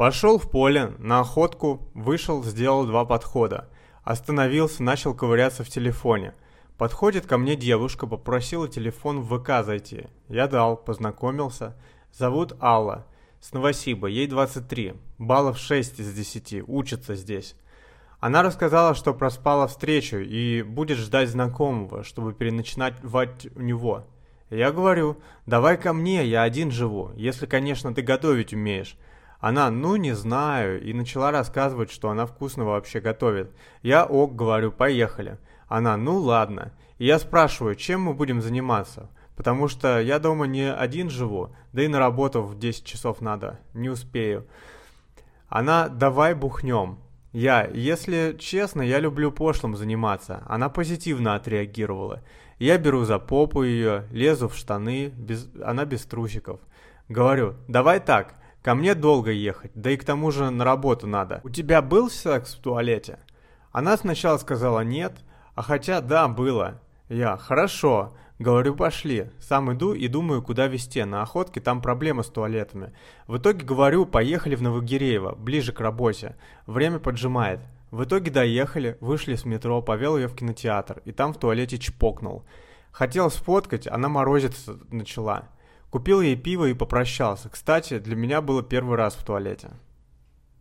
Пошел в поле, на охотку, вышел, сделал два подхода. Остановился, начал ковыряться в телефоне. Подходит ко мне девушка, попросила телефон в ВК зайти. Я дал, познакомился. Зовут Алла. С Новосиба, ей 23. Баллов 6 из 10, учится здесь. Она рассказала, что проспала встречу и будет ждать знакомого, чтобы переночевать у него. Я говорю, давай ко мне, я один живу, если, конечно, ты готовить умеешь. Она, ну не знаю, и начала рассказывать, что она вкусно вообще готовит. Я ок, говорю, поехали. Она, ну ладно. И я спрашиваю, чем мы будем заниматься? Потому что я дома не один живу, да и на работу в 10 часов надо, не успею. Она, давай бухнем. Я, если честно, я люблю пошлым заниматься. Она позитивно отреагировала. Я беру за попу ее, лезу в штаны, без... она без трусиков. Говорю, давай так, Ко мне долго ехать, да и к тому же на работу надо. У тебя был секс в туалете? Она сначала сказала нет, а хотя да, было. Я, хорошо. Говорю, пошли. Сам иду и думаю, куда везти. На охотке там проблема с туалетами. В итоге говорю, поехали в Новогиреево, ближе к работе. Время поджимает. В итоге доехали, вышли с метро, повел ее в кинотеатр, и там в туалете чпокнул. Хотел сфоткать, она морозиться начала. Купил ей пиво и попрощался. Кстати, для меня было первый раз в туалете.